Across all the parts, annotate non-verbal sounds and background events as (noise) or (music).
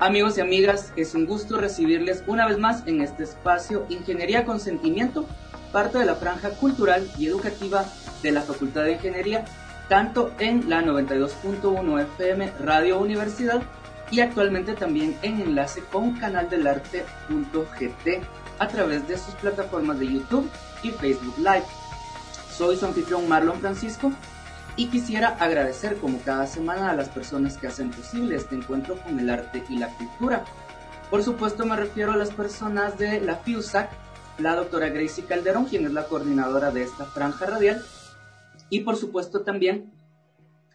Amigos y amigas, es un gusto recibirles una vez más en este espacio Ingeniería con Sentimiento, parte de la franja cultural y educativa de la Facultad de Ingeniería, tanto en la 92.1 FM Radio Universidad y actualmente también en enlace con canaldelarte.gt a través de sus plataformas de YouTube y Facebook Live. Soy su anfitrión Marlon Francisco y quisiera agradecer como cada semana a las personas que hacen posible este encuentro con el arte y la cultura. Por supuesto me refiero a las personas de la FIUSAC, la doctora Gracie Calderón, quien es la coordinadora de esta franja radial, y por supuesto también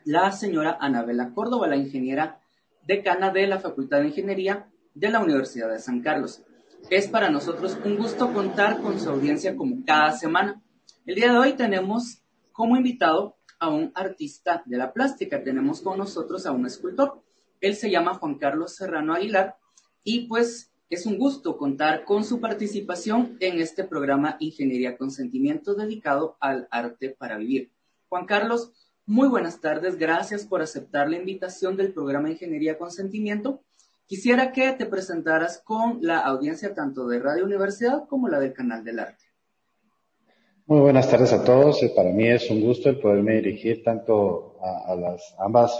la señora Anabela Córdoba, la ingeniera decana de la Facultad de Ingeniería de la Universidad de San Carlos. Es para nosotros un gusto contar con su audiencia como cada semana. El día de hoy tenemos como invitado a un artista de la plástica, tenemos con nosotros a un escultor. Él se llama Juan Carlos Serrano Aguilar y pues es un gusto contar con su participación en este programa Ingeniería con Sentimiento dedicado al arte para vivir. Juan Carlos, muy buenas tardes, gracias por aceptar la invitación del programa Ingeniería con Sentimiento. Quisiera que te presentaras con la audiencia tanto de Radio Universidad como la del Canal del Arte. Muy buenas tardes a todos. Eh, para mí es un gusto el poderme dirigir tanto a, las ambas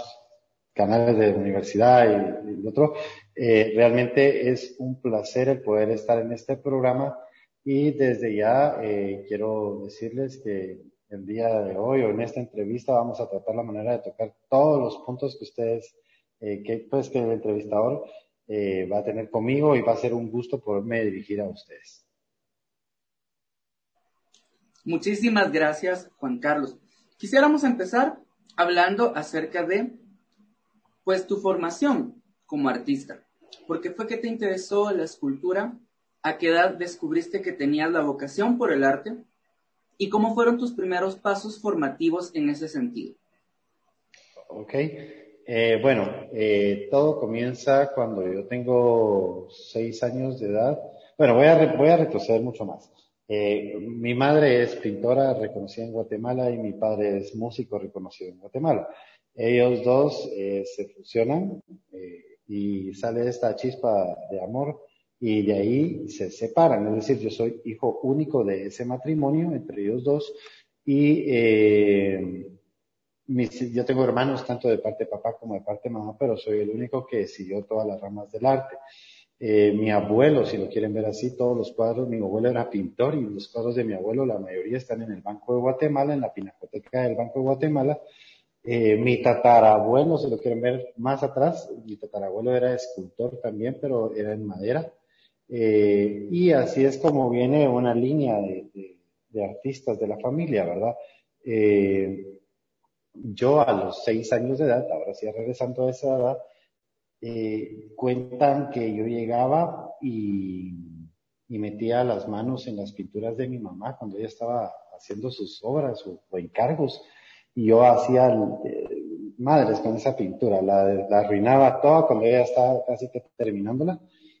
canales de universidad y, el otro. Eh, realmente es un placer el poder estar en este programa y desde ya eh, quiero decirles que el día de hoy o en esta entrevista vamos a tratar la manera de tocar todos los puntos que ustedes, que pues que el entrevistador va a tener conmigo y va a ser un gusto poderme dirigir a ustedes. Muchísimas gracias, Juan Carlos. Quisiéramos empezar hablando acerca de, pues, tu formación como artista. ¿Por qué fue que te interesó la escultura? ¿A qué edad descubriste que tenías la vocación por el arte? ¿Y cómo fueron tus primeros pasos formativos en ese sentido? Ok. Eh, bueno, eh, todo comienza cuando yo tengo seis años de edad. Bueno, voy a, voy a retroceder mucho más. Eh, mi madre es pintora reconocida en Guatemala y mi padre es músico reconocido en Guatemala. Ellos dos eh, se fusionan eh, y sale esta chispa de amor y de ahí se separan. Es decir, yo soy hijo único de ese matrimonio entre ellos dos y eh, yo tengo hermanos tanto de parte papá como de parte de mamá, pero soy el único que siguió todas las ramas del arte. Eh, mi abuelo, si lo quieren ver así, todos los cuadros, mi abuelo era pintor y los cuadros de mi abuelo, la mayoría están en el Banco de Guatemala, en la pinacoteca del Banco de Guatemala. Eh, mi tatarabuelo, si lo quieren ver más atrás, mi tatarabuelo era escultor también, pero era en madera. Eh, y así es como viene una línea de, de artistas de la familia, ¿verdad? yo a los seis años de edad, ahora sí regresando a esa edad, eh, cuentan que yo llegaba y, y, metía las manos en las pinturas de mi mamá cuando ella estaba haciendo sus obras o, encargos. Y yo hacía eh, madres con esa pintura, la, arruinaba toda cuando ella estaba casi terminándola.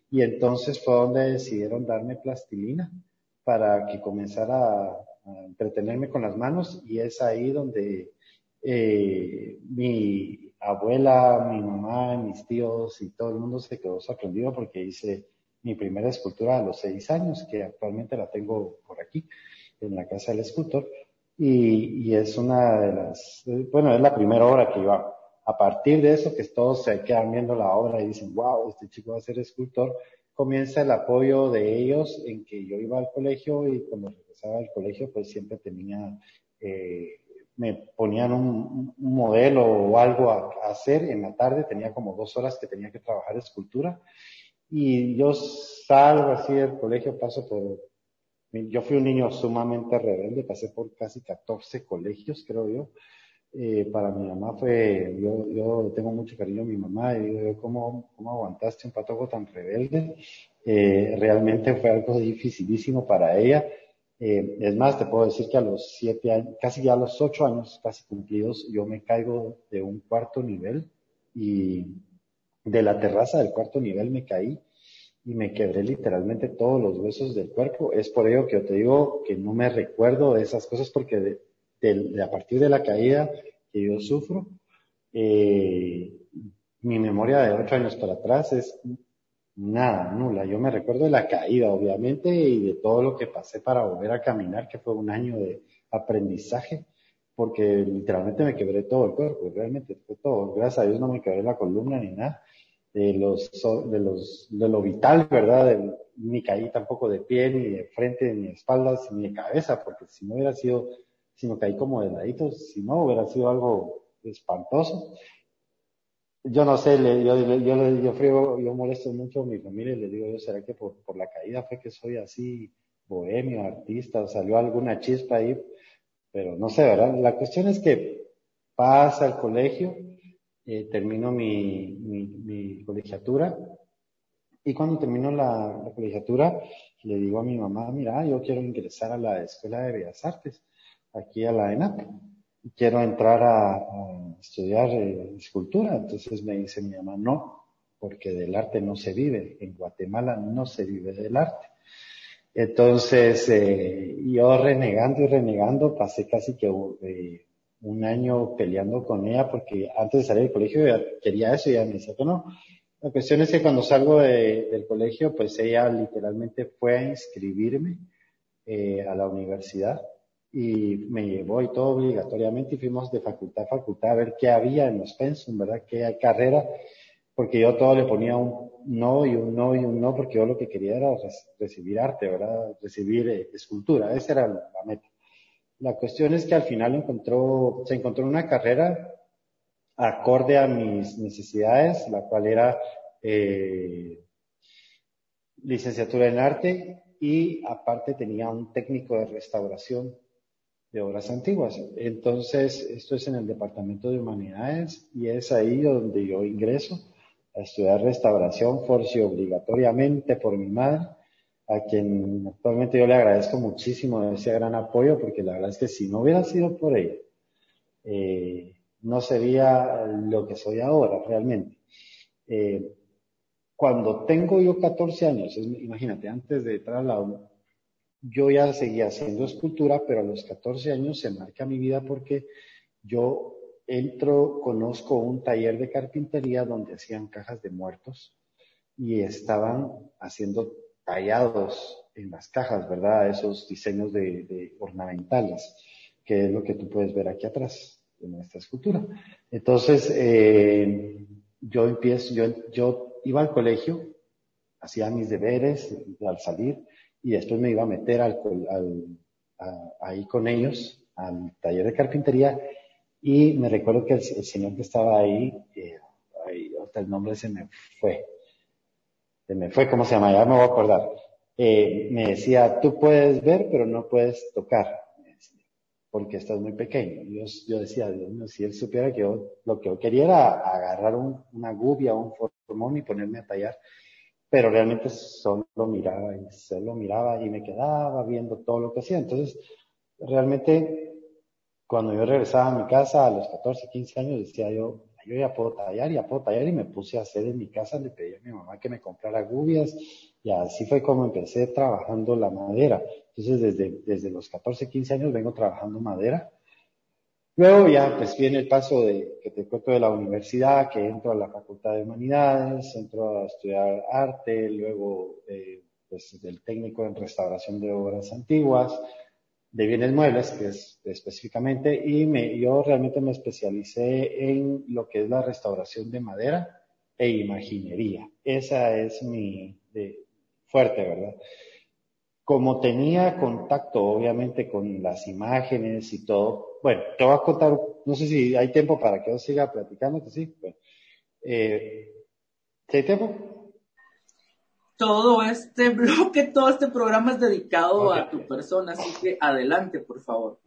Y entonces fue donde decidieron darme plastilina para que comenzara a, entretenerme con las manos. Y es ahí donde eh, mi abuela, mi mamá, mis tíos y todo el mundo se quedó sorprendido porque hice mi primera escultura a los seis años, que actualmente la tengo por aquí, en la casa del escultor. Y, y es una de las, bueno, es la primera obra que yo hago. A partir de eso, que todos se quedan viendo la obra y dicen, wow, este chico va a ser escultor, comienza el apoyo de ellos en que yo iba al colegio y cuando regresaba al colegio, pues siempre tenía eh, me ponían un, modelo o algo a, hacer en la tarde, tenía como dos horas que tenía que trabajar escultura y yo salgo así del colegio, paso por, yo fui un niño sumamente rebelde, pasé por casi 14 colegios, creo yo. Eh, para mi mamá fue, yo, yo tengo mucho cariño a mi mamá y digo, ¿cómo, cómo aguantaste un patojo tan rebelde? Eh, realmente fue algo dificilísimo para ella eh, es más, te puedo decir que a los siete años, casi ya a los ocho años casi cumplidos, yo me caigo de un cuarto nivel y de la terraza del cuarto nivel me caí y me quebré literalmente todos los huesos del cuerpo. Es por ello que yo te digo que no me recuerdo de esas cosas porque de, a partir de la caída que yo sufro, eh, mi memoria de ocho años para atrás es nada, nula. Yo me recuerdo de la caída, obviamente, y de todo lo que pasé para volver a caminar, que fue un año de aprendizaje, porque literalmente me quebré todo el cuerpo, realmente fue todo. Gracias a Dios no me quebré la columna ni nada de los, de los, de lo vital, ¿verdad? ni caí tampoco de pie, ni de frente, ni de espaldas, ni de cabeza, porque si no hubiera sido, si no caí como de laditos, si no hubiera sido algo espantoso. Yo no sé, le, yo, yo, yo, yo, yo molesto mucho a mi familia y le digo, yo, ¿será que por, por la caída fue que soy así bohemio, artista, o salió alguna chispa ahí? Pero no sé, ¿verdad? La cuestión es que pasa el colegio, eh, termino mi, mi, mi, colegiatura y cuando termino la, la, colegiatura le digo a mi mamá, mira, yo quiero ingresar a la Escuela de Bellas Artes, aquí a la ENAP, quiero entrar a, estudiar eh, escultura. Entonces me dice mi mamá, no, porque del arte no se vive, en Guatemala no se vive del arte. Entonces, eh, yo renegando y renegando, pasé casi que eh, un año peleando con ella porque antes de salir del colegio ella quería eso y ella me decía que no. La cuestión es que cuando salgo de, del colegio, pues ella literalmente fue a inscribirme eh, a la universidad y me llevó y todo obligatoriamente y fuimos de facultad a facultad a ver qué había en los pensum, ¿verdad? Qué carrera, porque yo todo le ponía un no y un no y un no, porque yo lo que quería era recibir arte, ¿verdad? Recibir eh, escultura, esa era la meta. La cuestión es que al final encontró, se encontró una carrera acorde a mis necesidades, la cual era eh, licenciatura en arte y aparte tenía un técnico de restauración de obras antiguas. Entonces, esto es en el Departamento de Humanidades y es ahí donde yo ingreso a estudiar restauración, forci obligatoriamente por mi madre a quien actualmente yo le agradezco muchísimo ese gran apoyo, porque la verdad es que si no hubiera sido por ella, eh, no sería lo que soy ahora realmente. Eh, cuando tengo yo 14 años, imagínate, antes de entrar a la yo ya seguía haciendo escultura, pero a los 14 años se marca mi vida porque yo entro, conozco un taller de carpintería donde hacían cajas de muertos y estaban haciendo tallados en las cajas, ¿verdad? Esos diseños de, ornamentales, que es lo que tú puedes ver aquí atrás en esta escultura. Entonces, eh, yo empiezo, yo, yo iba al colegio, hacía mis deberes al salir y después me iba a meter al, ahí con ellos al taller de carpintería y me recuerdo que el, señor que estaba ahí, eh, ahí, el nombre se me fue, se me fue, ¿cómo se llama? Ya me voy a acordar. Eh, me decía, tú puedes ver, pero no puedes tocar, porque estás muy pequeño. Yo, yo decía, Dios mío, si él supiera que yo, lo que yo quería era agarrar una gubia, un formón y ponerme a tallar, pero realmente solo miraba y solo miraba y me quedaba viendo todo lo que hacía. Entonces, realmente, cuando yo regresaba a mi casa a los 14, 15 años, decía yo, yo ya puedo tallar, ya puedo tallar y me puse a hacer en mi casa, le pedí a mi mamá que me comprara gubias y así fue como empecé trabajando la madera. Entonces desde, desde los 14, 15 años vengo trabajando madera. Luego ya pues viene el paso de que te cuento de la universidad, que entro a la Facultad de Humanidades, entro a estudiar arte, luego eh, pues del técnico en restauración de obras antiguas, de bienes muebles, que es específicamente, y me, yo realmente me especialicé en lo que es la restauración de madera e imaginería. Esa es mi de, fuerte, ¿verdad? Como tenía contacto, obviamente, con las imágenes y todo, bueno, te voy a contar, no sé si hay tiempo para que yo siga platicando, que sí. Bueno, eh, ¿sí hay tiempo? todo este (laughs) bloque, todo este programa es dedicado a tu persona, así que adelante, por favor.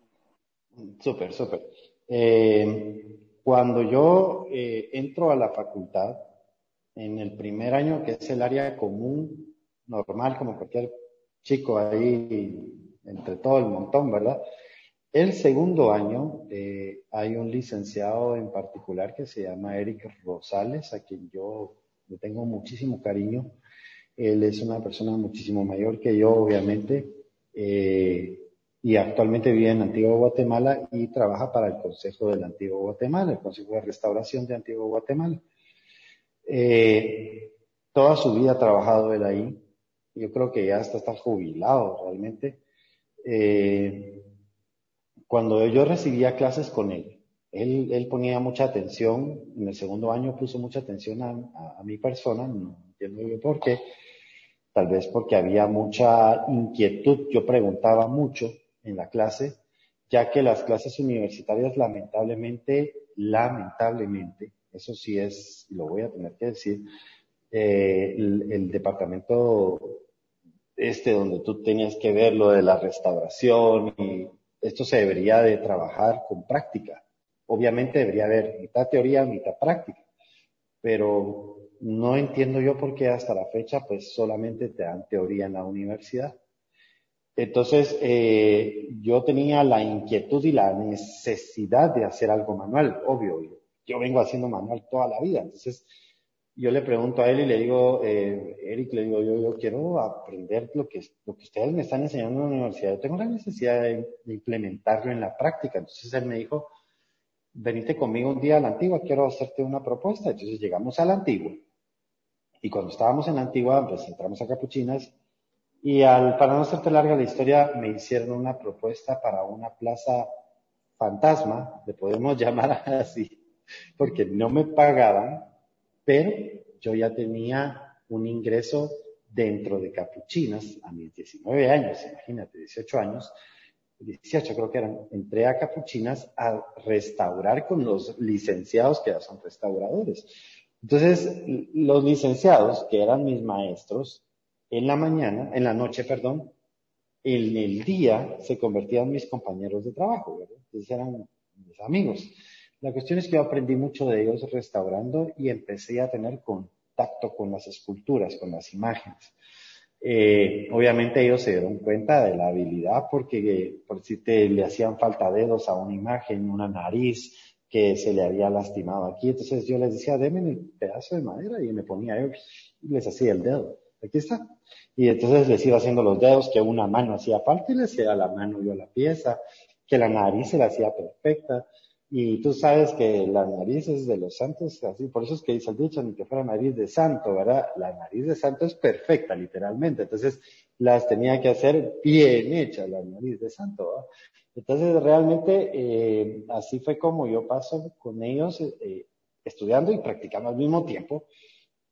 Súper, súper. Eh, cuando yo eh, entro a la facultad, en el primer año, que es el área común, normal, como cualquier chico ahí, entre todo el montón, ¿verdad? El segundo año eh, hay un licenciado en particular que se llama Eric Rosales, a quien yo le tengo muchísimo cariño él es una persona muchísimo mayor que yo, obviamente, eh, y actualmente vive en Antigua Guatemala y trabaja para el Consejo del Antiguo Guatemala, el Consejo de Restauración de Antigua Guatemala. Eh, toda su vida ha trabajado él ahí. Yo creo que ya hasta está jubilado realmente. Eh, cuando yo recibía clases con él, él, él, ponía mucha atención, en el segundo año puso mucha atención a, a mi persona, no entiendo yo por qué, tal vez porque había mucha inquietud, yo preguntaba mucho en la clase, ya que las clases universitarias lamentablemente, lamentablemente, eso sí es, lo voy a tener que decir, eh, el, el, departamento este donde tú tenías que ver lo de la restauración y esto se debería de trabajar con práctica. Obviamente debería haber mitad teoría, mitad práctica, pero no entiendo yo por qué hasta la fecha pues solamente te dan teoría en la universidad. Entonces, eh, yo tenía la inquietud y la necesidad de hacer algo manual, obvio. Yo vengo haciendo manual toda la vida. Entonces, yo le pregunto a él y le digo, eh, Eric, le digo, yo, yo quiero aprender lo que, lo que ustedes me están enseñando en la universidad. Yo tengo la necesidad de, de implementarlo en la práctica. Entonces, él me dijo, venite conmigo un día a la antigua, quiero hacerte una propuesta. Entonces, llegamos a la antigua. Y cuando estábamos en la antigua, pues entramos a Capuchinas y al, para no hacerte larga la historia, me hicieron una propuesta para una plaza fantasma, le podemos (laughs) llamar así, porque no me pagaban, pero yo ya tenía un ingreso dentro de Capuchinas a mis 19 años, imagínate, 18 años, 18 creo que eran, entré a Capuchinas a restaurar con los licenciados que ya son restauradores. Entonces, los licenciados, que eran mis maestros, en la mañana, en la noche, perdón, en el día se convertían mis compañeros de trabajo. Entonces eran mis amigos. La cuestión es que yo aprendí mucho de ellos restaurando y empecé a tener contacto con las esculturas, con las imágenes. Eh, obviamente ellos se dieron cuenta de la habilidad porque por si te le hacían falta dedos a una imagen, una nariz que se le había lastimado aquí, entonces yo les decía, denme el pedazo de madera y me ponía yo y les hacía el dedo. Aquí está. Y entonces les iba haciendo los dedos, que una mano hacía falta y le hacía la mano yo la pieza, que la nariz se la hacía perfecta. Y tú sabes que la nariz es de los santos, así, por eso es que dice el dicho, ni que fuera nariz de santo, ¿verdad? La nariz de santo es perfecta, literalmente. Entonces, las tenía que hacer bien hechas, la nariz de santo. Entonces, realmente, eh, así fue como yo paso con ellos, eh, estudiando y practicando al mismo tiempo.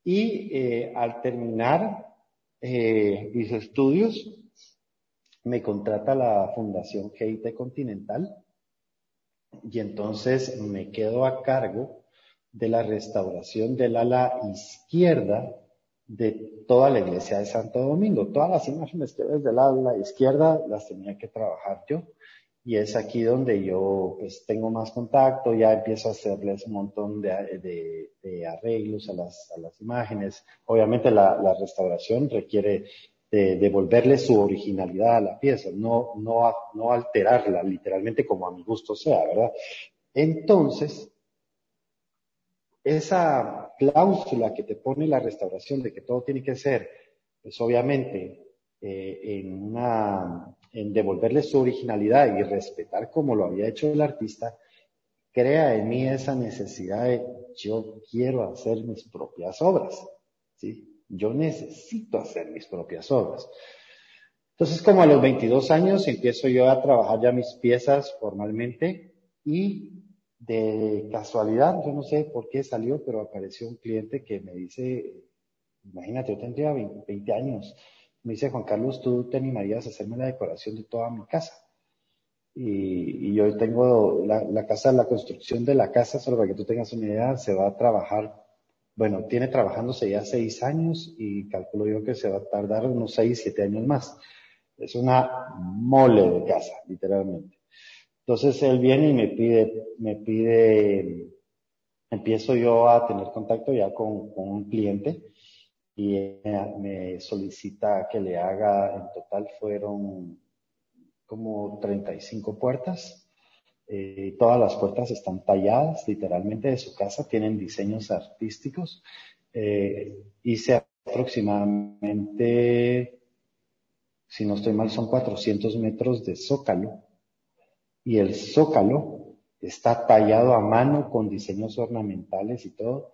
Y eh, al terminar mis estudios, me contrata la Fundación GIT Continental y entonces me quedo a cargo de la restauración del ala izquierda de toda la iglesia de Santo Domingo. Todas las imágenes que ves del ala izquierda las tenía que trabajar yo y es aquí donde yo pues tengo más contacto, ya empiezo a hacerles un montón de, arreglos a las, a las, imágenes. Obviamente la restauración requiere de devolverle su originalidad a la pieza, no, no, no alterarla literalmente como a mi gusto sea, ¿verdad? Entonces, esa cláusula que te pone la restauración de que todo tiene que ser, pues obviamente, eh, en una en devolverle su originalidad y respetar como lo había hecho el artista, crea en mí esa necesidad de yo quiero hacer mis propias obras, ¿sí? Yo necesito hacer mis propias obras. Entonces, como a los 22 años empiezo yo a trabajar ya mis piezas formalmente y de casualidad, yo no sé por qué salió, pero apareció un cliente que me dice, imagínate, yo tendría 20 años, me dice Juan Carlos, tú te animarías a hacerme la decoración de toda mi casa. Y, y yo tengo la, la, casa, la construcción de la casa, solo para que tú tengas una idea, se va a trabajar, bueno, tiene trabajándose ya seis años y calculo yo que se va a tardar unos seis, siete años más. Es una mole de casa, literalmente. Entonces él viene y me pide, me pide, empiezo yo a tener contacto ya con, con un cliente y me solicita que le haga, en total fueron como 35 puertas. Eh, todas las puertas están talladas literalmente de su casa, tienen diseños artísticos. Eh, hice aproximadamente, si no estoy mal, son 400 metros de zócalo. Y el zócalo está tallado a mano con diseños ornamentales y todo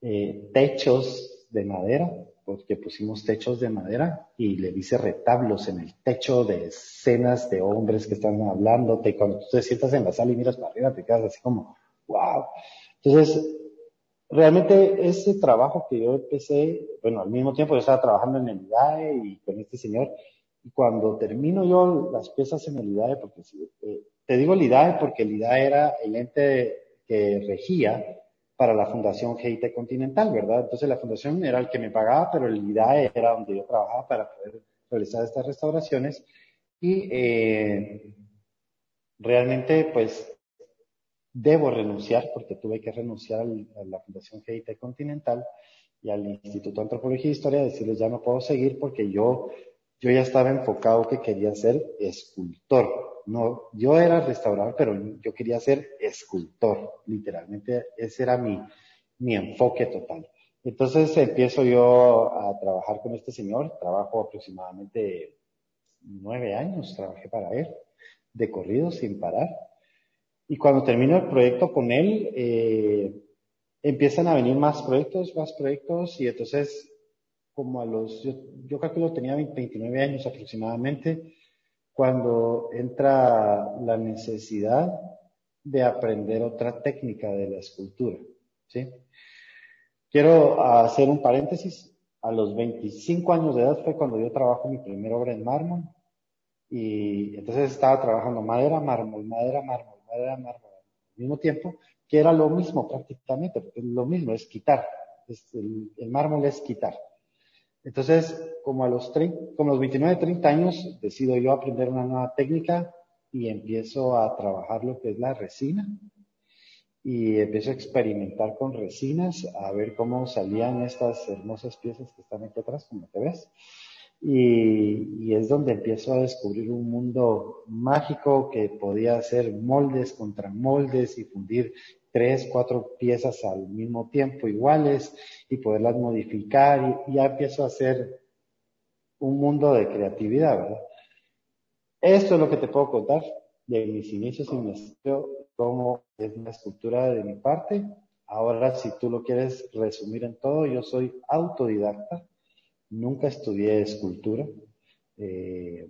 eh, techos de madera, porque pusimos techos de madera y le dice retablos en el techo de escenas de hombres que están hablándote. Cuando tú te sientas en la sala y miras para arriba, te quedas así como, wow. Entonces, realmente ese trabajo que yo empecé, bueno, al mismo tiempo yo estaba trabajando en el IDAE y con este señor, y cuando termino yo las piezas en el IDAE, porque eh, te digo el IDAE porque el IDAE era el ente que regía para la Fundación GIT Continental, ¿verdad? Entonces la fundación era el que me pagaba, pero el IDAE era donde yo trabajaba para poder realizar estas restauraciones y eh, realmente pues debo renunciar porque tuve que renunciar a la Fundación GIT Continental y al Instituto de Antropología e Historia, decirles ya no puedo seguir porque yo, yo ya estaba enfocado que quería ser escultor no, yo era restaurador, pero yo quería ser escultor, literalmente ese era mi, mi enfoque total. Entonces empiezo yo a trabajar con este señor, trabajo aproximadamente nueve años, trabajé para él, de corrido, sin parar. Y cuando termino el proyecto con él, eh, empiezan a venir más proyectos, más proyectos, y entonces, como a los, yo, yo calculo tenía 29 años aproximadamente, cuando entra la necesidad de aprender otra técnica de la escultura. ¿sí? Quiero hacer un paréntesis. A los 25 años de edad fue cuando yo trabajo mi primera obra en mármol. Y entonces estaba trabajando madera, mármol, madera, mármol, madera, mármol, al mismo tiempo, que era lo mismo prácticamente, porque lo mismo es quitar. el mármol es quitar. Entonces, como a los, 30, como los 29, 30 años, decido yo aprender una nueva técnica y empiezo a trabajar lo que es la resina. Y empiezo a experimentar con resinas, a ver cómo salían estas hermosas piezas que están aquí atrás, como te ves. Y, y, es donde empiezo a descubrir un mundo mágico que podía hacer moldes contra moldes y fundir tres, cuatro piezas al mismo tiempo iguales y poderlas modificar y, ya empiezo a hacer un mundo de creatividad, ¿verdad? Esto es lo que te puedo contar de mis inicios y mi estudio, cómo es la escultura de mi parte. Ahora, si tú lo quieres resumir en todo, yo soy autodidacta, nunca estudié escultura. Eh,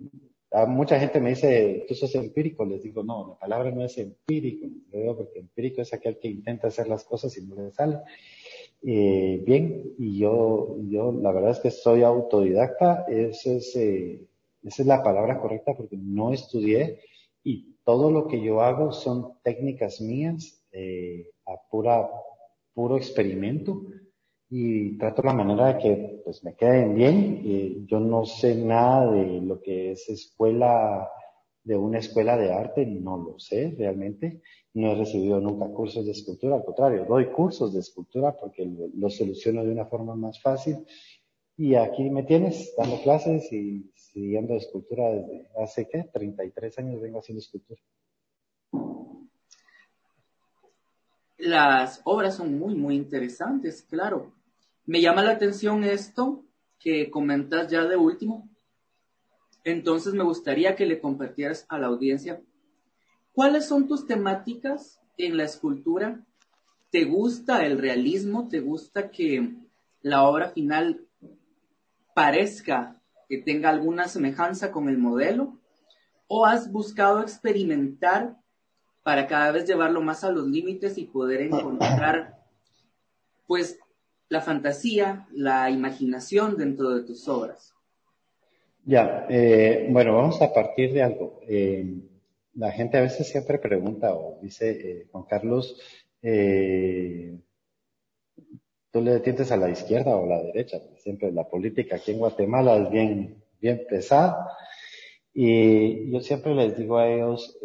mucha gente me dice, tú sos empírico, les digo, no, la palabra no es empírico, porque empírico es aquel que intenta hacer las cosas y no le sale. Eh, bien, y yo, yo la verdad es que soy autodidacta, esa es, eh, esa es la palabra correcta porque no estudié y todo lo que yo hago son técnicas mías eh, a pura, puro experimento y trato la manera de que pues me queden bien. Eh, yo no sé nada de lo que es escuela, de una escuela de arte, no lo sé realmente. No he recibido nunca cursos de escultura, al contrario, doy cursos de escultura porque lo, soluciono de una forma más fácil. Y aquí me tienes dando clases y siguiendo escultura desde hace, ¿qué? 33 años vengo haciendo escultura. Las obras son muy, muy interesantes, claro. Me llama la atención esto que comentas ya de último. Entonces me gustaría que le compartieras a la audiencia cuáles son tus temáticas en la escultura. ¿Te gusta el realismo? ¿Te gusta que la obra final parezca que tenga alguna semejanza con el modelo? ¿O has buscado experimentar para cada vez llevarlo más a los límites y poder encontrar pues la fantasía, la imaginación dentro de tus obras? Ya, eh, bueno, vamos a partir de algo. Eh, la gente a veces siempre pregunta o dice, eh, Juan Carlos, ¿tú le tientes a la izquierda o a la derecha? Siempre la política aquí en Guatemala es bien, bien pesada. Y yo siempre les digo a ellos,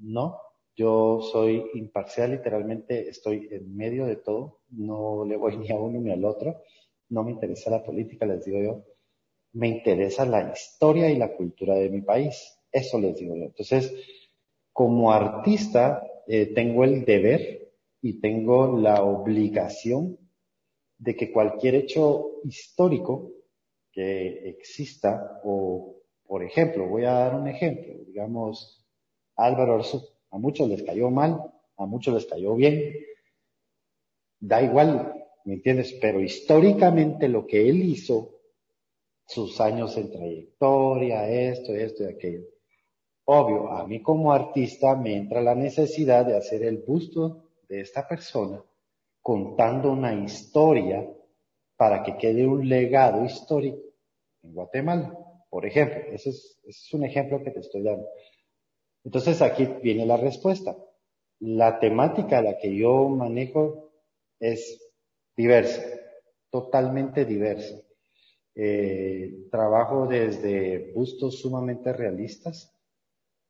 no, yo soy imparcial, literalmente estoy en medio de todo, no le voy ni a uno ni al otro, no me interesa la política, les digo yo, me interesa la historia y la cultura de mi país, eso les digo yo. Entonces, como artista, eh, tengo el deber y tengo la obligación de que cualquier hecho histórico que exista, o por ejemplo, voy a dar un ejemplo, digamos, Álvaro Arzú a muchos les cayó mal, a muchos les cayó bien. Da igual ¿me entiendes? Pero históricamente lo que él hizo, sus años en trayectoria, esto, esto y aquello. Obvio, a mí como artista me entra la necesidad de hacer el busto de esta persona contando una historia para que quede un legado histórico en Guatemala. Por ejemplo, ese es, ese es un ejemplo que te estoy dando. Entonces aquí viene la respuesta. La temática a la que yo manejo es diversa, totalmente diversa. Eh, trabajo desde bustos sumamente realistas,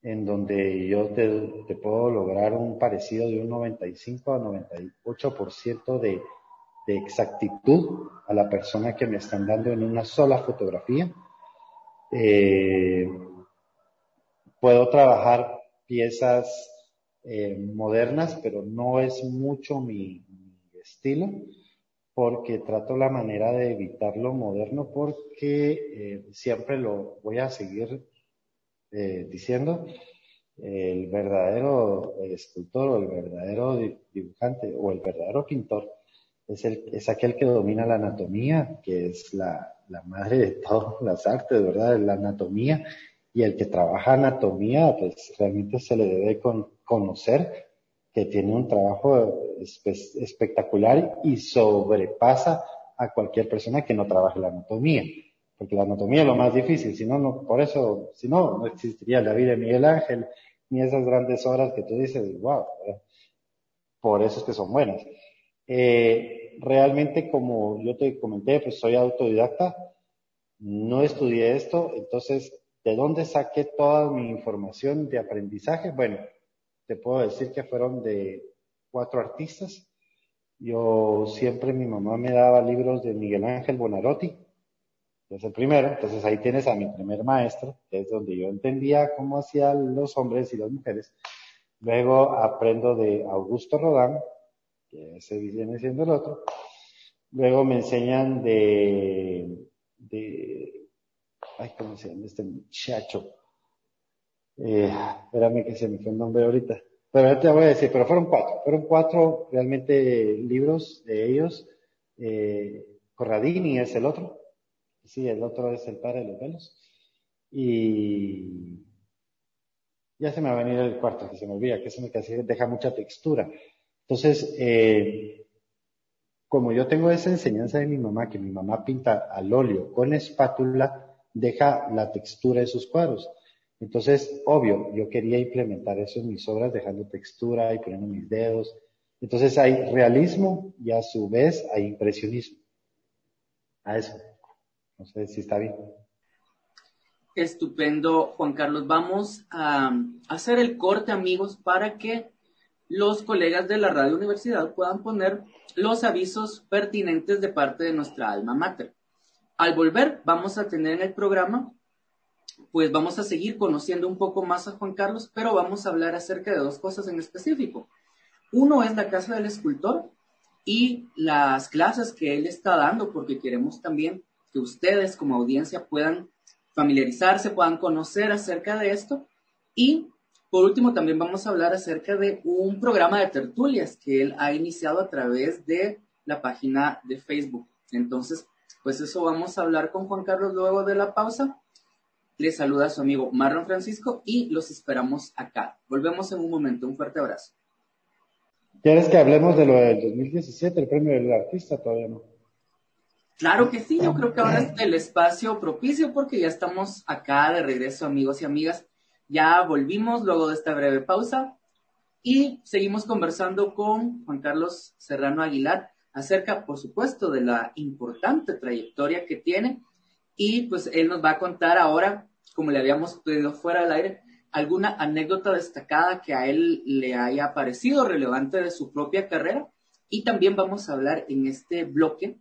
en donde yo te, puedo lograr un parecido de un 95 a 98% de, de exactitud a la persona que me están dando en una sola fotografía. Eh, puedo trabajar piezas eh, modernas, pero no es mucho mi, mi, estilo, porque trato la manera de evitar lo moderno, porque eh, siempre lo voy a seguir eh, diciendo, el verdadero escultor o el verdadero dibujante o el verdadero pintor es, el, es aquel que domina la anatomía, que es la, la madre de (laughs) todas las artes, ¿verdad? La anatomía y el que trabaja anatomía, pues realmente se le debe con, conocer que tiene un trabajo espe espectacular y sobrepasa a cualquier persona que no trabaje la anatomía. Porque la anatomía es lo más difícil, si no, no, por eso, si no, no existiría la vida de Miguel Ángel, ni esas grandes obras que tú dices, wow, por eso es que son buenas. Eh, realmente, como yo te comenté, pues soy autodidacta, no estudié esto, entonces ¿De dónde saqué toda mi información de aprendizaje? Bueno, te puedo decir que fueron de cuatro artistas. Yo siempre, mi mamá me daba libros de Miguel Ángel Bonarotti, que es el primero. Entonces ahí tienes a mi primer maestro, que es donde yo entendía cómo hacían los hombres y las mujeres. Luego aprendo de Augusto Rodán, que ese viene siendo el otro. Luego me enseñan de, de ay, ¿cómo se llama este muchacho? Eh, espérame que se me fue el nombre ahorita. Pero te voy a decir, pero fueron cuatro, fueron cuatro realmente libros de ellos. Eh, Corradini es el otro. Sí, el otro es el padre de los velos. Y ya se me va a venir el cuarto, que se me olvida, que es el que deja mucha textura. Entonces, eh, como yo tengo esa enseñanza de mi mamá, que mi mamá pinta al óleo con espátula, deja la textura de sus cuadros. Entonces, obvio, yo quería implementar eso en mis obras, dejando textura y poniendo mis dedos. Entonces hay realismo y a su vez hay impresionismo. A eso. No sé si está bien. Estupendo, Juan Carlos. Vamos a hacer el corte, amigos, para que los colegas de la Radio Universidad puedan poner los avisos pertinentes de parte de nuestra alma mater. Al volver, vamos a tener en el programa, pues vamos a seguir conociendo un poco más a Juan Carlos, pero vamos a hablar acerca de dos cosas en específico. Uno es la Casa del Escultor y las clases que él está dando, porque queremos también que ustedes como audiencia puedan familiarizarse, puedan conocer acerca de esto. Y por último, también vamos a hablar acerca de un programa de tertulias que él ha iniciado a través de la página de Facebook. Entonces, pues eso vamos a hablar con Juan Carlos luego de la pausa. Les saluda su amigo Marlon Francisco y los esperamos acá. Volvemos en un momento. Un fuerte abrazo. ¿Quieres que hablemos de lo del 2017, el premio del artista? Todavía no. Claro que sí, yo creo que ahora es el espacio propicio porque ya estamos acá de regreso, amigos y amigas. Ya volvimos luego de esta breve pausa y seguimos conversando con Juan Carlos Serrano Aguilar, acerca, por supuesto, de la importante trayectoria que tiene y pues él nos va a contar ahora, como le habíamos pedido fuera del aire, alguna anécdota destacada que a él le haya parecido relevante de su propia carrera y también vamos a hablar en este bloque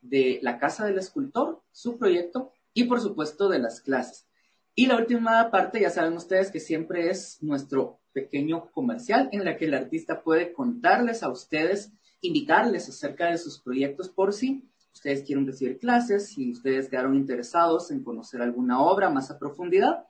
de la Casa del Escultor, su proyecto y por supuesto de las clases. Y la última parte, ya saben ustedes que siempre es nuestro pequeño comercial en la que el artista puede contarles a ustedes invitarles acerca de sus proyectos por si ustedes quieren recibir clases, si ustedes quedaron interesados en conocer alguna obra más a profundidad,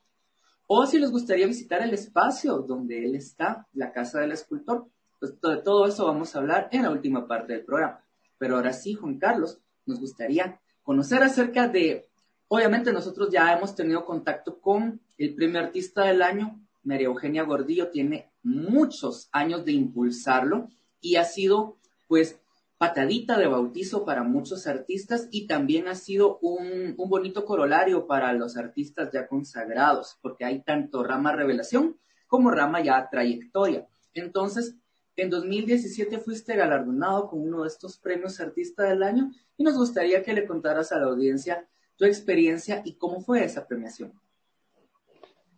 o si les gustaría visitar el espacio donde él está, la casa del escultor. Pues de todo eso vamos a hablar en la última parte del programa. Pero ahora sí, Juan Carlos, nos gustaría conocer acerca de, obviamente nosotros ya hemos tenido contacto con el premio artista del año, María Eugenia Gordillo tiene muchos años de impulsarlo y ha sido pues patadita de bautizo para muchos artistas y también ha sido un, un, bonito corolario para los artistas ya consagrados, porque hay tanto rama revelación como rama ya trayectoria. Entonces, en 2017 fuiste galardonado con uno de estos premios Artista del Año y nos gustaría que le contaras a la audiencia tu experiencia y cómo fue esa premiación.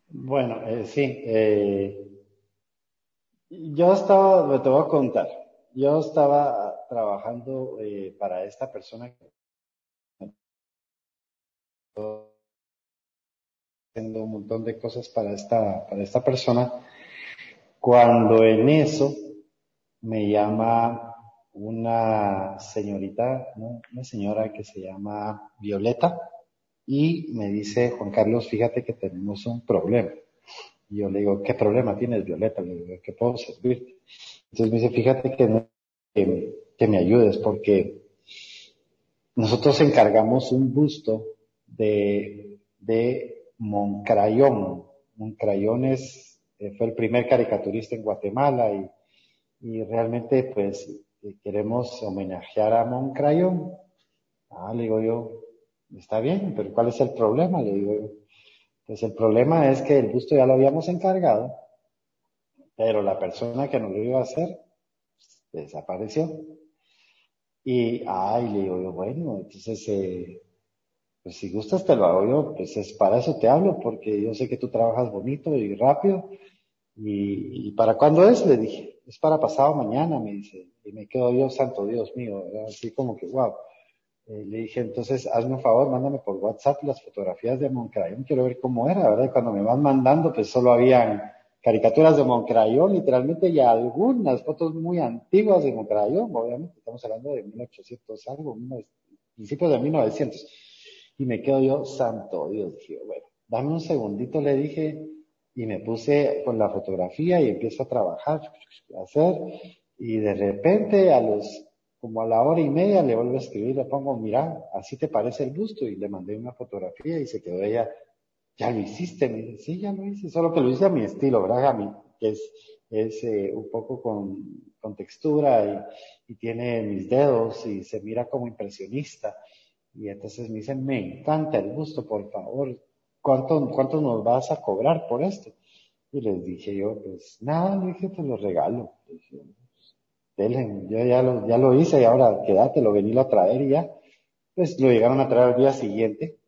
Bueno, eh, sí. Eh, yo estaba, te voy a contar, yo estaba trabajando eh, para esta persona haciendo un montón de cosas para esta, para esta persona, cuando en eso me llama una señorita, una señora que se llama Violeta, y me dice, Juan Carlos, fíjate que tenemos un problema. Yo le digo, ¿qué problema tienes, Violeta? Le digo, ¿qué puedo servirte? Entonces me dice, fíjate que, que, me ayudes porque nosotros encargamos un busto de, de Moncrayón. Moncrayón es, eh, fue el primer caricaturista en Guatemala y, y realmente pues eh, queremos homenajear a Moncrayón. Ah, le digo yo, Está bien, pero ¿cuál es el problema? Le digo Pues el problema es que el busto ya lo habíamos encargado, pero la persona que nos lo iba a hacer desapareció. Y, ay, le digo yo, bueno, entonces, eh, pues si gustas te lo hago yo, pues es para eso te hablo, porque yo sé que tú trabajas bonito y rápido. ¿Y, para cuándo es? Le dije, es para pasado mañana, me dice. Y me quedo yo, santo Dios mío, así como que, wow. Eh, le dije, entonces, hazme un favor, mándame por WhatsApp las fotografías de Moncrayón, quiero ver cómo era, ¿verdad? Y cuando me van mandando, pues solo habían caricaturas de Moncrayón, literalmente, y algunas fotos muy antiguas de Moncrayón, obviamente, estamos hablando de 1800 algo, principios de 1900. Y me quedo yo, santo Dios, dije, bueno, dame un segundito, le dije, y me puse con la fotografía y empiezo a trabajar, a hacer, y de repente a los como a la hora y media le vuelvo a escribir, le pongo, mira, así te parece el busto, y le mandé una fotografía y se quedó ella, ya lo hiciste, me dice, sí, ya lo hice, solo que lo hice a mi estilo, ¿verdad? A que es, es eh, un poco con, con textura y, y, tiene mis dedos y se mira como impresionista. Y entonces me dicen, me encanta el busto, por favor, ¿cuánto, cuánto nos vas a cobrar por esto? Y les dije yo, pues nada, le dije, te lo regalo. Dije, yo ya lo, ya lo hice y ahora quédate, lo venilo a traer y ya. Pues lo llegaron a traer al día siguiente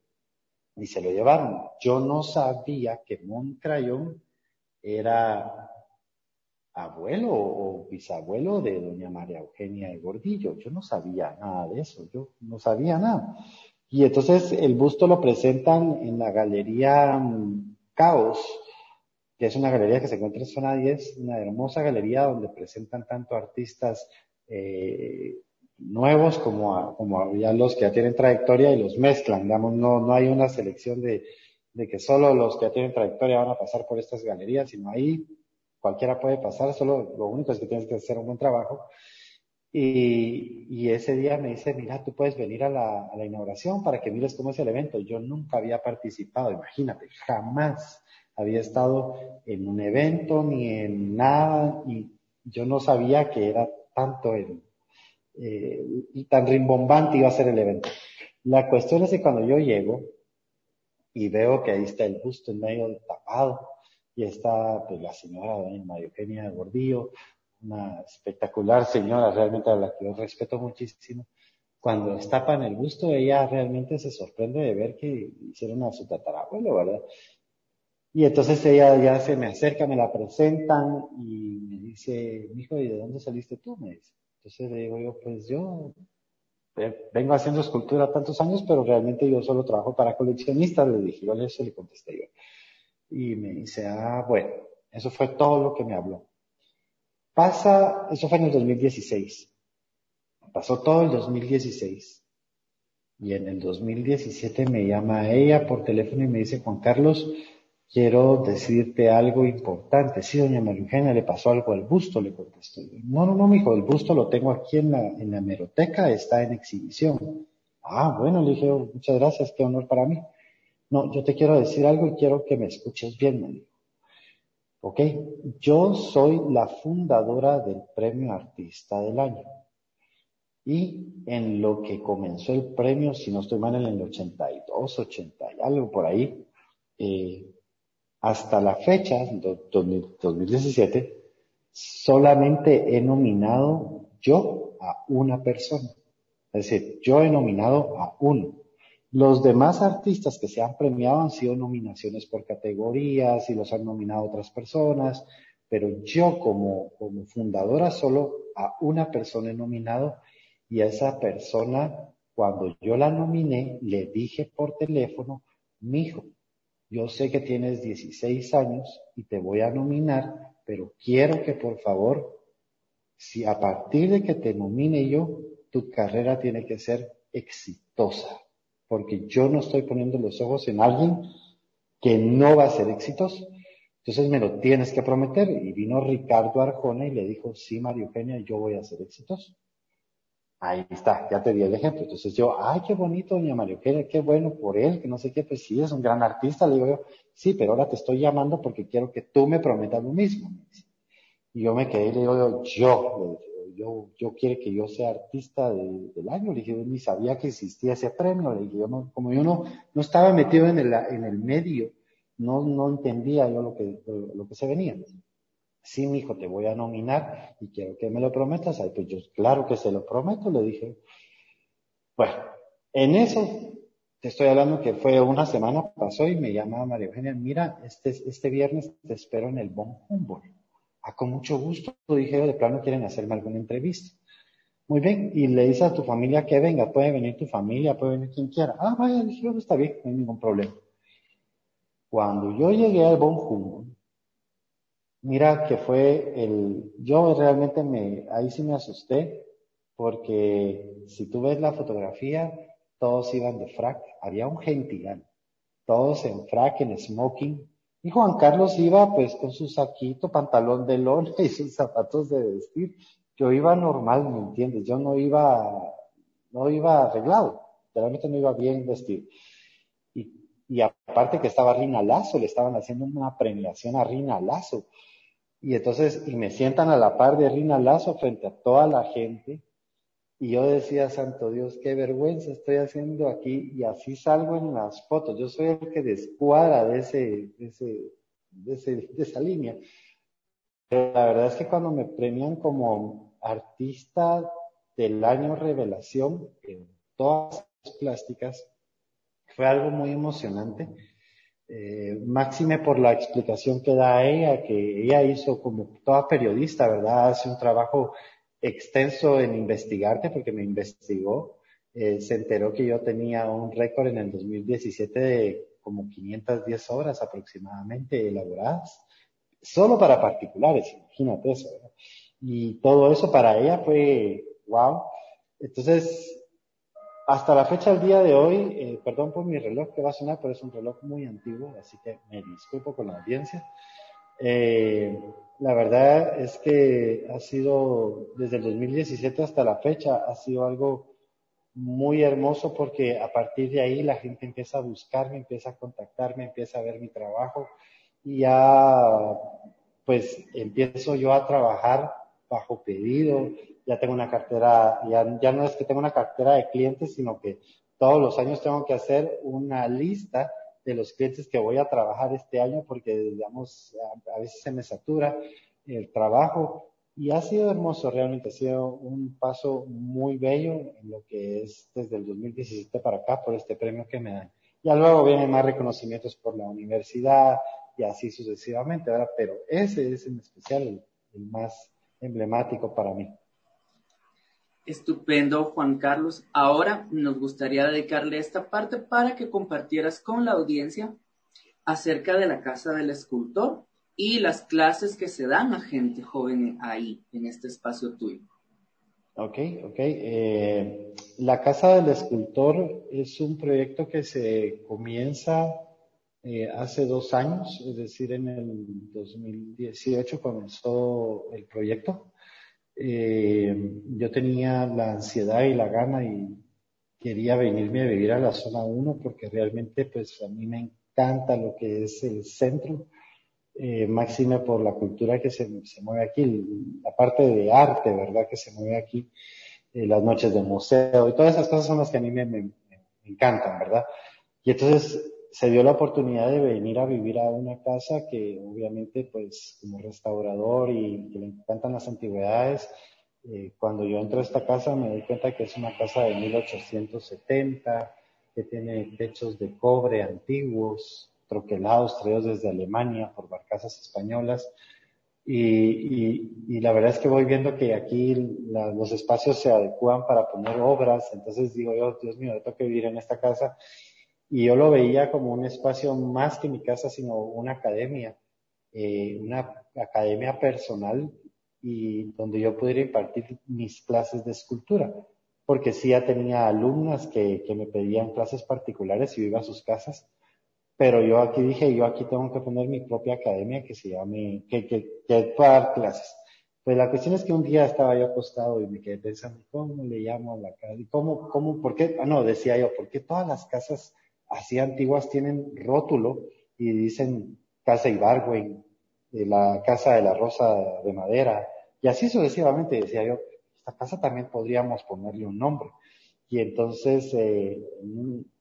y se lo llevaron. Yo no sabía que Moncrayón era abuelo o bisabuelo de doña María Eugenia de Gordillo. Yo no sabía nada de eso, yo no sabía nada. Y entonces el busto lo presentan en la galería mm, Caos, que es una galería que se encuentra en zona 10, una hermosa galería donde presentan tanto artistas eh, nuevos como, como ya los que ya tienen trayectoria y los mezclan, digamos, no, no hay una selección de, de que solo los que ya tienen trayectoria van a pasar por estas galerías, sino ahí cualquiera puede pasar, solo lo único es que tienes que hacer un buen trabajo. Y, y ese día me dice, mira, tú puedes venir a la, a la inauguración para que mires cómo es el evento. Yo nunca había participado, imagínate, jamás había estado en un evento ni en nada y yo no sabía que era tanto el, eh, tan rimbombante iba a ser el evento. La cuestión es que cuando yo llego y veo que ahí está el busto en medio tapado y está pues, la señora doña María Eugenia Gordillo, una espectacular señora realmente a la que yo respeto muchísimo. Cuando destapan el busto, ella realmente se sorprende de ver que hicieron a su tatarabuelo, ¿verdad? Y entonces ella ya se me acerca, me la presentan y me dice, hijo, ¿y de dónde saliste tú? Me dice. Entonces le digo yo, pues yo vengo haciendo escultura tantos años, pero realmente yo solo trabajo para coleccionistas, le dije, yo eso le contesté yo. Y me dice, ah, bueno, eso fue todo lo que me habló. Pasa, eso fue en el 2016. Pasó todo el 2016. Y en el 2017 me llama ella por teléfono y me dice, Juan Carlos, quiero decirte algo importante. Sí, doña María Eugenia, le pasó algo al busto, le contestó. No, no, no, mijo, el busto lo tengo aquí en la, en la hemeroteca, está en exhibición. Ah, bueno, le dije, muchas gracias, qué honor para mí. No, yo te quiero decir algo y quiero que me escuches bien, me dijo. ¿Ok? Yo soy la fundadora del Premio Artista del Año. Y en lo que comenzó el premio, si no estoy mal, en el 82, 80 y algo por ahí, eh, hasta la fecha, 2017, solamente he nominado yo a una persona. Es decir, yo he nominado a uno. Los demás artistas que se han premiado han sido nominaciones por categorías y los han nominado otras personas, pero yo como, como fundadora solo a una persona he nominado y a esa persona, cuando yo la nominé, le dije por teléfono, mi hijo, yo sé que tienes 16 años y te voy a nominar, pero quiero que por favor, si a partir de que te nomine yo, tu carrera tiene que ser exitosa, porque yo no estoy poniendo los ojos en alguien que no va a ser exitoso. Entonces me lo tienes que prometer. Y vino Ricardo Arjona y le dijo, sí, María Eugenia, yo voy a ser exitoso. Ahí está, ya te di el ejemplo. Entonces yo, ay, qué bonito, doña María qué, qué bueno por él, que no sé qué, pues sí, es un gran artista. Le digo yo, sí, pero ahora te estoy llamando porque quiero que tú me prometas lo mismo. Y yo me quedé y le digo yo, yo, yo quiero que yo sea artista del año. Le dije, yo ni sabía que existía ese premio. Le dije, yo no, como yo no, no estaba metido en el, en el medio, no, no entendía yo lo que, lo que se venía sí, mi hijo, te voy a nominar y quiero que me lo prometas. Ay, pues yo, claro que se lo prometo, le dije. Bueno, en eso te estoy hablando que fue una semana, pasó y me llamaba María Eugenia, mira, este, este viernes te espero en el Bon Humboldt. Ah, con mucho gusto, dije, de plano quieren hacerme alguna entrevista. Muy bien, y le dice a tu familia que venga, puede venir tu familia, puede venir quien quiera. Ah, vaya, dije, está bien, no hay ningún problema. Cuando yo llegué al Bon Humboldt, Mira que fue el, yo realmente me, ahí sí me asusté, porque si tú ves la fotografía, todos iban de frac, había un gentil, todos en frac, en smoking, y Juan Carlos iba pues con su saquito, pantalón de lona (laughs) y sus zapatos de vestir. Yo iba normal, ¿me entiendes? Yo no iba, no iba arreglado, realmente no iba bien vestido. Y, aparte que estaba Rina Lazo, le estaban haciendo una premiación a Rina. Y entonces, y me sientan a la par de Rina Lazo frente a toda la gente. Y yo decía, Santo Dios, qué vergüenza estoy haciendo aquí. Y así salgo en las fotos. Yo soy el que descuadra de ese, de ese, de, ese, de esa línea. Pero la verdad es que cuando me premian como artista del año revelación en todas las plásticas, fue algo muy emocionante eh, máxime por la explicación que da ella, que ella hizo como toda periodista, ¿verdad? Hace un trabajo extenso en investigarte porque me investigó. Eh, se enteró que yo tenía un récord en el 2017 de como 510 horas aproximadamente elaboradas, solo para particulares, imagínate eso. ¿verdad? Y todo eso para ella fue wow. Entonces, hasta la fecha, el día de hoy, eh, perdón por mi reloj que va a sonar, pero es un reloj muy antiguo, así que me disculpo con la audiencia. Eh, la verdad es que ha sido, desde el 2017 hasta la fecha, ha sido algo muy hermoso porque a partir de ahí la gente empieza a buscarme, empieza a contactarme, empieza a ver mi trabajo y ya pues empiezo yo a trabajar bajo pedido, ya tengo una cartera, ya, ya no es que tengo una cartera de clientes, sino que todos los años tengo que hacer una lista de los clientes que voy a trabajar este año porque, digamos, a, veces se me satura el trabajo y ha sido hermoso, realmente ha sido un paso muy bello en lo que es desde el 2017 para acá por este premio que me dan. Ya luego vienen más reconocimientos por la universidad y así sucesivamente, ¿verdad? Pero ese es en especial el más emblemático para mí. Estupendo, Juan Carlos. Ahora nos gustaría dedicarle esta parte para que compartieras con la audiencia acerca de la Casa del Escultor y las clases que se dan a gente joven ahí, en este espacio tuyo. Ok, ok. Eh, la Casa del Escultor es un proyecto que se comienza eh, hace dos años, es decir, en el 2018 comenzó el proyecto. Eh, yo tenía la ansiedad y la gana y quería venirme a vivir a la zona 1 porque realmente pues a mí me encanta lo que es el centro, eh, máxime por la cultura que se, se, mueve aquí, la parte de arte, ¿verdad? Que se mueve aquí, eh, las noches de museo y todas esas cosas son las que a mí me, me, me encantan, ¿verdad? Y entonces se dio la oportunidad de venir a vivir a una casa que obviamente pues como restaurador y que le encantan las antigüedades, eh, cuando yo entro a esta casa me doy cuenta que es una casa de 1870, que tiene techos de cobre antiguos, troquelados, traídos desde Alemania por barcazas españolas. Y, la verdad es que voy viendo que aquí los espacios se adecuan para poner obras, entonces digo yo, Dios mío, tengo que vivir en esta casa y yo lo veía como un espacio más que mi casa, sino una academia, eh, una academia personal y donde yo pudiera impartir mis clases de escultura, porque sí ya tenía alumnas que, que me pedían clases particulares y iba a sus casas, pero yo aquí dije, yo aquí tengo que poner mi propia academia que se llame, que, que, que pueda dar clases. Pues la cuestión es que un día estaba yo acostado y me quedé pensando, ¿cómo le llamo a la casa? ¿Cómo, cómo, por qué? Ah, no, decía yo, ¿por qué todas las casas así antiguas tienen rótulo y dicen Casa Ibargüen, la Casa de la Rosa de Madera, y así sucesivamente decía yo, esta casa también podríamos ponerle un nombre. Y entonces, eh,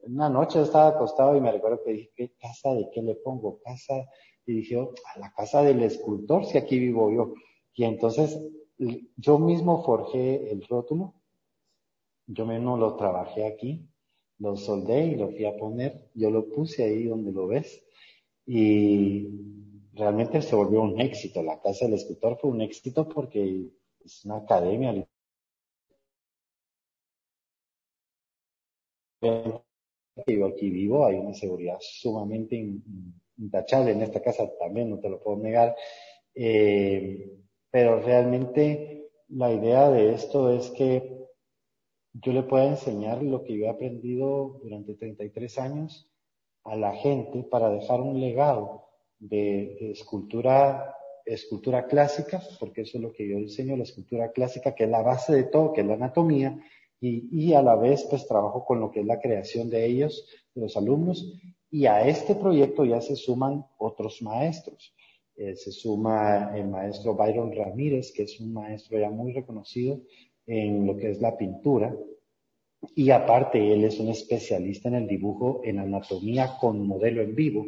una noche estaba acostado y me recuerdo que dije, ¿qué casa de qué le pongo? Casa, y dije, oh, a la casa del escultor, si aquí vivo yo. Y entonces, yo mismo forjé el rótulo, yo mismo lo trabajé aquí, lo soldé y lo fui a poner. Yo lo puse ahí donde lo ves. Y realmente se volvió un éxito. La Casa del Escultor fue un éxito porque es una academia. Yo aquí vivo, hay una seguridad sumamente intachable en esta casa también, no te lo puedo negar. Eh, pero realmente la idea de esto es que yo le pueda enseñar lo que yo he aprendido durante 33 años a la gente para dejar un legado de, escultura, escultura clásica, porque eso es lo que yo enseño, la escultura clásica, que es la base de todo, que es la anatomía, y, y a la vez pues trabajo con lo que es la creación de ellos, de los alumnos, y a este proyecto ya se suman otros maestros. Eh, se suma el maestro Byron Ramírez, que es un maestro ya muy reconocido en lo que es la pintura. Y aparte, él es un especialista en el dibujo, en anatomía con modelo en vivo.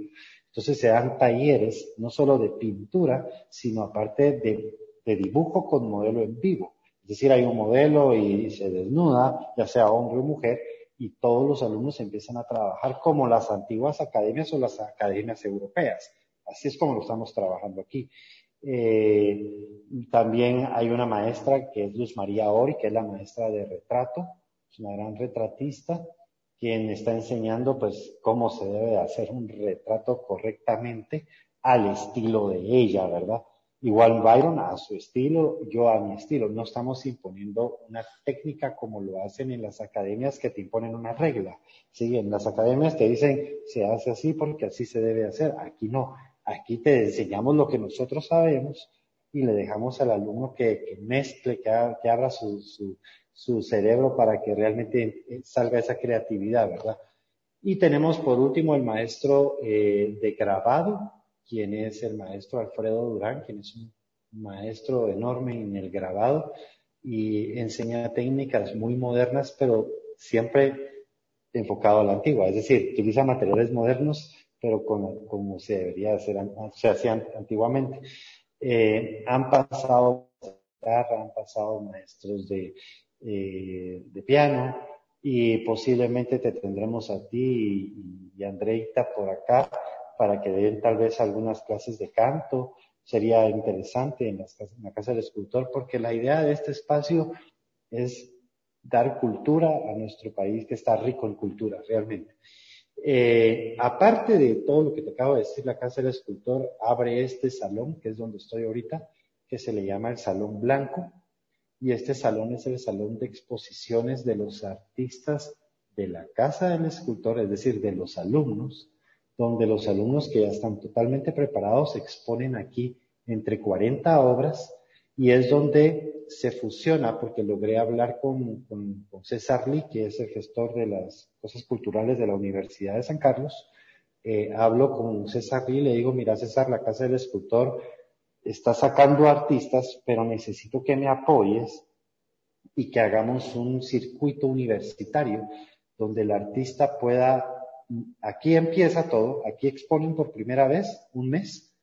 Entonces se dan talleres no solo de pintura, sino aparte de, dibujo con modelo en vivo. Es decir, hay un modelo y se desnuda, ya sea hombre o mujer, y todos los alumnos empiezan a trabajar como las antiguas academias o las academias europeas. Así es como lo estamos trabajando aquí. Eh, también hay una maestra que es Luz María Ori, que es la maestra de retrato, es una gran retratista, quien está enseñando pues cómo se debe hacer un retrato correctamente al estilo de ella, ¿verdad? Igual Byron a su estilo, yo a mi estilo. No estamos imponiendo una técnica como lo hacen en las academias que te imponen una regla. Sí, en las academias te dicen se hace así porque así se debe hacer. Aquí no. Aquí te enseñamos lo que nosotros sabemos y le dejamos al alumno que, que mezcle, que, que abra su, su, su, cerebro para que realmente salga esa creatividad, ¿verdad? Y tenemos por último el maestro eh, de grabado, quien es el maestro Alfredo Durán, quien es un maestro enorme en el grabado y enseña técnicas muy modernas, pero siempre enfocado a la antigua, es decir, utiliza materiales modernos pero como, como se debería hacer, se hacía antiguamente. Eh, han pasado han pasado maestros de, eh, de piano y posiblemente te tendremos a ti y, y Andreita por acá para que den tal vez algunas clases de canto. Sería interesante en, en la Casa del Escultor porque la idea de este espacio es dar cultura a nuestro país que está rico en cultura realmente. Eh, aparte de todo lo que te acabo de decir, la Casa del Escultor abre este salón, que es donde estoy ahorita, que se le llama el Salón Blanco. Y este salón es el salón de exposiciones de los artistas de la Casa del Escultor, es decir, de los alumnos, donde los alumnos que ya están totalmente preparados exponen aquí entre 40 obras y es donde se fusiona, porque logré hablar con, con, César Lee, que es el gestor de las cosas culturales de la Universidad de San Carlos. Eh, hablo con César Lee y le digo, mira César, la Casa del Escultor está sacando artistas, pero necesito que me apoyes y que hagamos un circuito universitario donde el artista pueda, aquí empieza todo, aquí exponen por primera vez un mes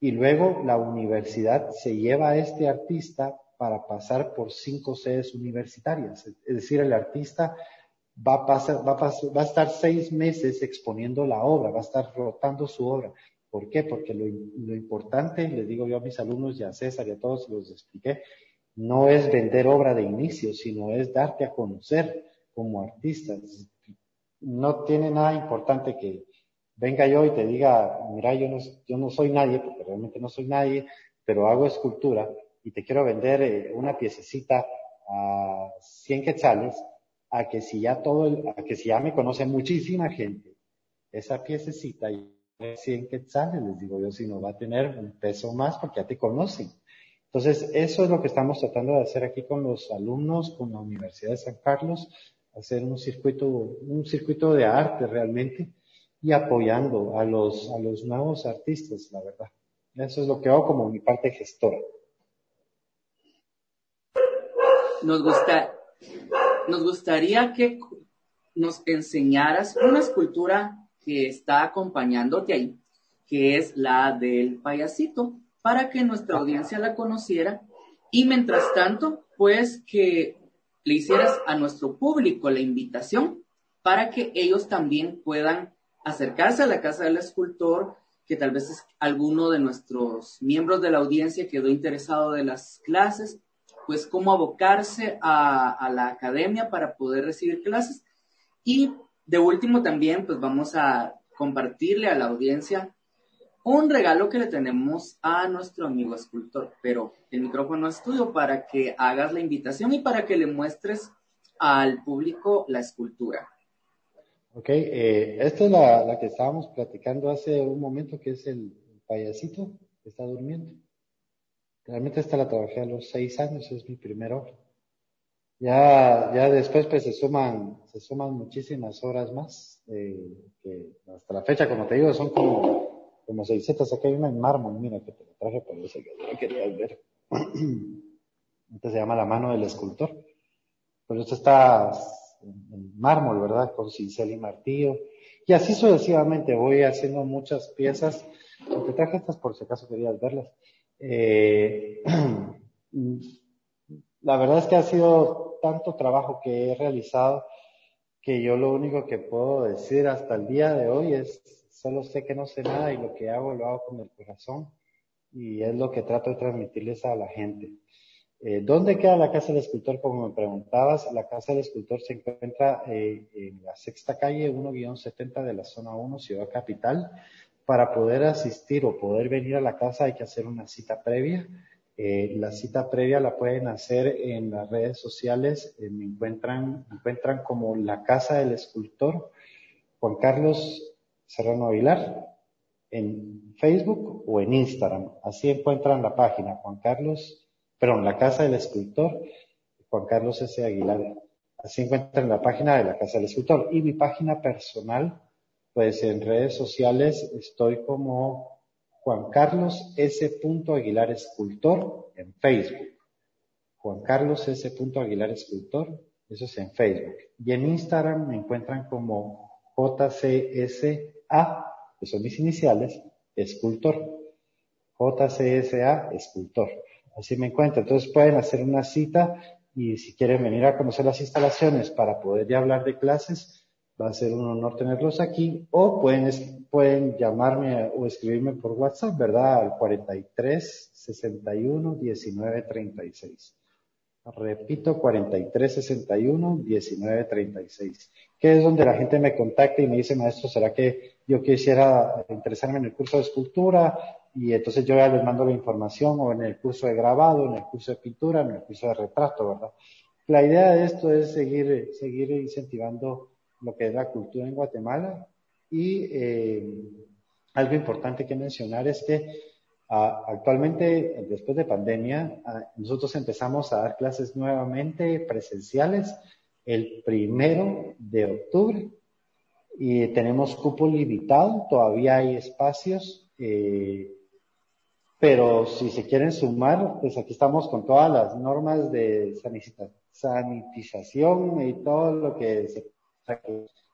y luego la universidad se lleva a este artista para pasar por cinco sedes universitarias. Es decir, el artista va a, pasar, va, a va a estar seis meses exponiendo la obra, va a estar rotando su obra. ¿Por qué? Porque lo, lo importante, les digo yo a mis alumnos y a César y a todos los expliqué, no es vender obra de inicio, sino es darte a conocer como artista. No tiene nada importante que venga yo y te diga, mira, yo no, yo no soy nadie, porque realmente no soy nadie, pero hago escultura y te quiero vender eh, una piececita a 100 quetzales, a que si ya todo el, a que si ya me conoce muchísima gente, esa piececita y 100 quetzales, les digo yo, si no va a tener un peso más porque ya te conocen. Entonces, eso es lo que estamos tratando de hacer aquí con los alumnos, con la Universidad de San Carlos, hacer un circuito, un circuito de arte realmente y apoyando a los, a los nuevos artistas, la verdad. Eso es lo que hago como mi parte gestora. Nos gusta, nos gustaría que nos enseñaras una escultura que está acompañándote ahí, que es la del payasito, para que nuestra audiencia la conociera. Y mientras tanto, pues que le hicieras a nuestro público la invitación para que ellos también puedan acercarse a la casa del escultor, que tal vez alguno de nuestros miembros de la audiencia quedó interesado de las clases, pues cómo abocarse a, la academia para poder recibir clases. Y de último también, pues vamos a compartirle a la audiencia un regalo que le tenemos a nuestro amigo escultor, pero el micrófono es tuyo para que hagas la invitación y para que le muestres al público la escultura. Ok, eh, esta es la, que estábamos platicando hace un momento, que es el payasito que está durmiendo. Realmente esta la trabajé a los seis años, es mi primer obra. Ya, ya después pues se suman, se suman muchísimas horas más, eh, que hasta la fecha, como te digo, son como, como 600, aquí hay una en mármol, mira que te la traje, pero ese que no querías ver. (clears throat) Entonces se llama la mano del escultor. Pero esto está en mármol, ¿verdad? Con cincel y martillo. Y así sucesivamente voy haciendo muchas piezas. Te traje estas por si acaso querías verlas. Eh, (clears throat) la verdad es que ha sido tanto trabajo que he realizado que yo lo único que puedo decir hasta el día de hoy es solo sé que no sé nada y lo que hago lo hago con el corazón y es lo que trato de transmitirles a la gente. Eh, ¿Dónde queda la Casa del Escultor? Como me preguntabas, la Casa del Escultor se encuentra eh, en la sexta calle 1-70 de la zona 1, Ciudad Capital. Para poder asistir o poder venir a la casa hay que hacer una cita previa. Eh, la cita previa la pueden hacer en las redes sociales. me, encuentran, me encuentran como la Casa del Escultor Juan Carlos Serrano Aguilar en Facebook o en Instagram. Así encuentran la página Juan Carlos perdón, la Casa del Escultor, Juan Carlos S. Aguilar. Así encuentran la página de la Casa del Escultor. Y mi página personal, pues en redes sociales estoy como Juan Carlos S. Aguilar Escultor en Facebook. Juan Carlos S. Aguilar Escultor, eso es en Facebook. Y en Instagram me encuentran como JCSA, que son mis iniciales, escultor. JCSA, escultor así me encuentro. Entonces pueden hacer una cita y si quieren venir a conocer las instalaciones para poder ya hablar de clases, va a ser un honor tenerlos aquí o pueden, pueden llamarme o escribirme por WhatsApp, ¿verdad? Al 43 61 19 36. Repito, 43 61 19 36. Que es donde la gente me contacta y me dice, maestro, ¿será que yo quisiera interesarme en el curso de escultura? y entonces yo ya les mando la información o en el curso de grabado, en el curso de pintura, en el curso de retrato, ¿verdad? La idea de esto es seguir, seguir incentivando lo que es la cultura en Guatemala. Y eh, algo importante que mencionar es que ah, actualmente, después de pandemia, ah, nosotros empezamos a dar clases nuevamente presenciales el primero de octubre. Y tenemos cupo limitado, todavía hay espacios, eh, pero si se quieren sumar, pues aquí estamos con todas las normas de sanitización y todo lo que se,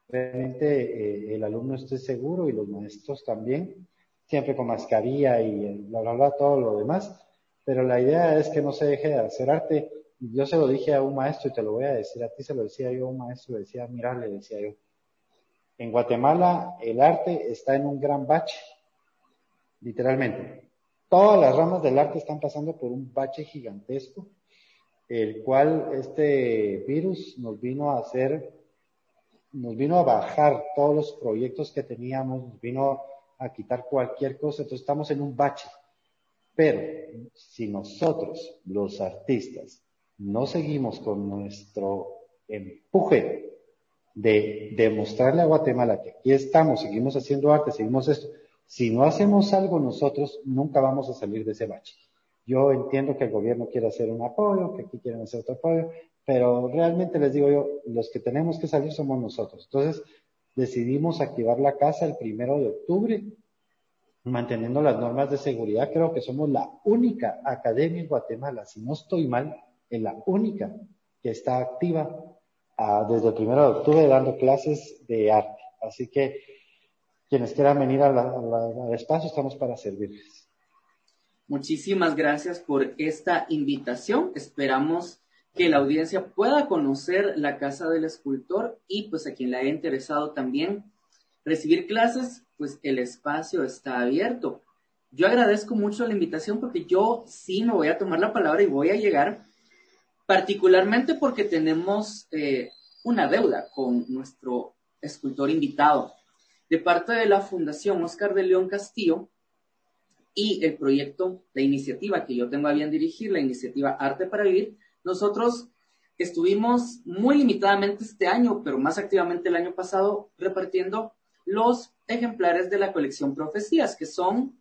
realmente eh, el alumno esté seguro y los maestros también, siempre con mascarilla y bla, bla, bla, todo lo demás. Pero la idea es que no se deje de hacer arte. Yo se lo dije a un maestro y te lo voy a decir a ti, se lo decía yo a un maestro, le decía, mira, le decía yo, en Guatemala el arte está en un gran bache, literalmente. Todas las ramas del arte están pasando por un bache gigantesco, el cual este virus nos vino a hacer, nos vino a bajar todos los proyectos que teníamos, nos vino a quitar cualquier cosa, entonces estamos en un bache. Pero si nosotros, los artistas, no seguimos con nuestro empuje de demostrarle a Guatemala que aquí estamos, seguimos haciendo arte, seguimos esto. Si no hacemos algo nosotros, nunca vamos a salir de ese bache. Yo entiendo que el gobierno quiere hacer un apoyo, que aquí quieren hacer otro apoyo, pero realmente les digo yo, los que tenemos que salir somos nosotros. Entonces, decidimos activar la casa el primero de octubre, manteniendo las normas de seguridad. Creo que somos la única academia en Guatemala, si no estoy mal, es la única que está activa desde el primero de octubre dando clases de arte. Así que quienes quieran venir al espacio, estamos para servirles. Muchísimas gracias por esta invitación. Esperamos que la audiencia pueda conocer la Casa del Escultor y pues a quien le haya interesado también recibir clases, pues el espacio está abierto. Yo agradezco mucho la invitación porque yo sí me voy a tomar la palabra y voy a llegar particularmente porque tenemos eh, una deuda con nuestro escultor invitado. De parte de la Fundación Oscar de León Castillo y el proyecto, la iniciativa que yo tengo a bien dirigir, la iniciativa Arte para Vivir, nosotros estuvimos muy limitadamente este año, pero más activamente el año pasado, repartiendo los ejemplares de la colección Profecías, que son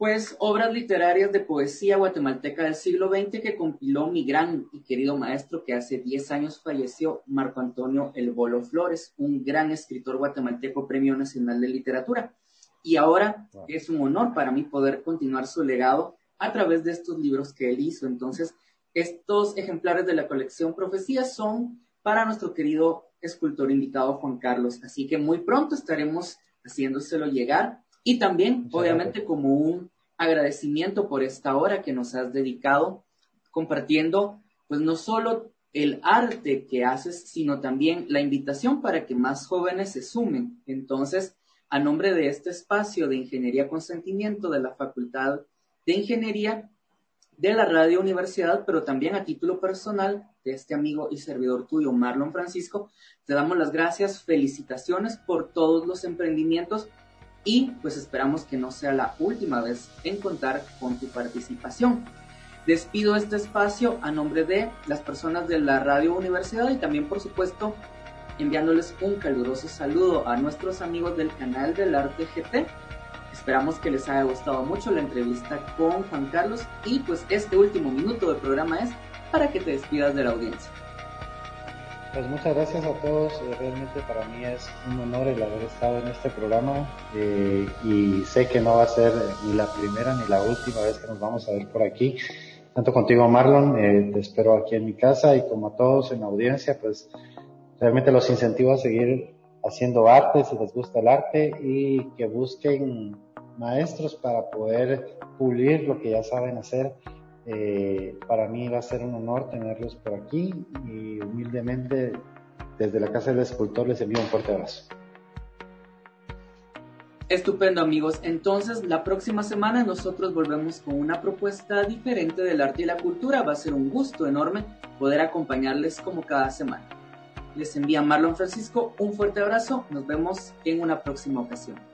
pues obras literarias de poesía guatemalteca del siglo XX que compiló mi gran y querido maestro que hace 10 años falleció, Marco Antonio El Bolo Flores, un gran escritor guatemalteco Premio Nacional de Literatura. Y ahora es un honor para mí poder continuar su legado a través de estos libros que él hizo. Entonces, estos ejemplares de la colección Profecías son para nuestro querido escultor invitado Juan Carlos. Así que muy pronto estaremos haciéndoselo llegar y también, obviamente, como un agradecimiento por esta hora que nos has dedicado compartiendo, pues no solo el arte que haces, sino también la invitación para que más jóvenes se sumen. Entonces, a nombre de este espacio de Ingeniería con Sentimiento de la Facultad de Ingeniería de la Radio Universidad, pero también a título personal de este amigo y servidor tuyo, Marlon Francisco, te damos las gracias, felicitaciones por todos los emprendimientos y pues esperamos que no sea la última vez en contar con tu participación. Despido este espacio a nombre de las personas de la Radio Universidad y también por supuesto enviándoles un caluroso saludo a nuestros amigos del canal del Arte GT. Esperamos que les haya gustado mucho la entrevista con Juan Carlos y pues este último minuto del programa es para que te despidas de la audiencia. Pues muchas gracias a todos. Eh, realmente para mí es un honor el haber estado en este programa eh, y sé que no va a ser ni la primera ni la última vez que nos vamos a ver por aquí. Tanto contigo Marlon, eh, te espero aquí en mi casa y como a todos en la audiencia, pues realmente los incentivo a seguir haciendo arte si les gusta el arte y que busquen maestros para poder pulir lo que ya saben hacer eh, para mí va a ser un honor tenerlos por aquí y humildemente desde la Casa del Escultor les envío un fuerte abrazo. Estupendo amigos, entonces la próxima semana nosotros volvemos con una propuesta diferente del arte y la cultura. Va a ser un gusto enorme poder acompañarles como cada semana. Les envía Marlon Francisco un fuerte abrazo, nos vemos en una próxima ocasión.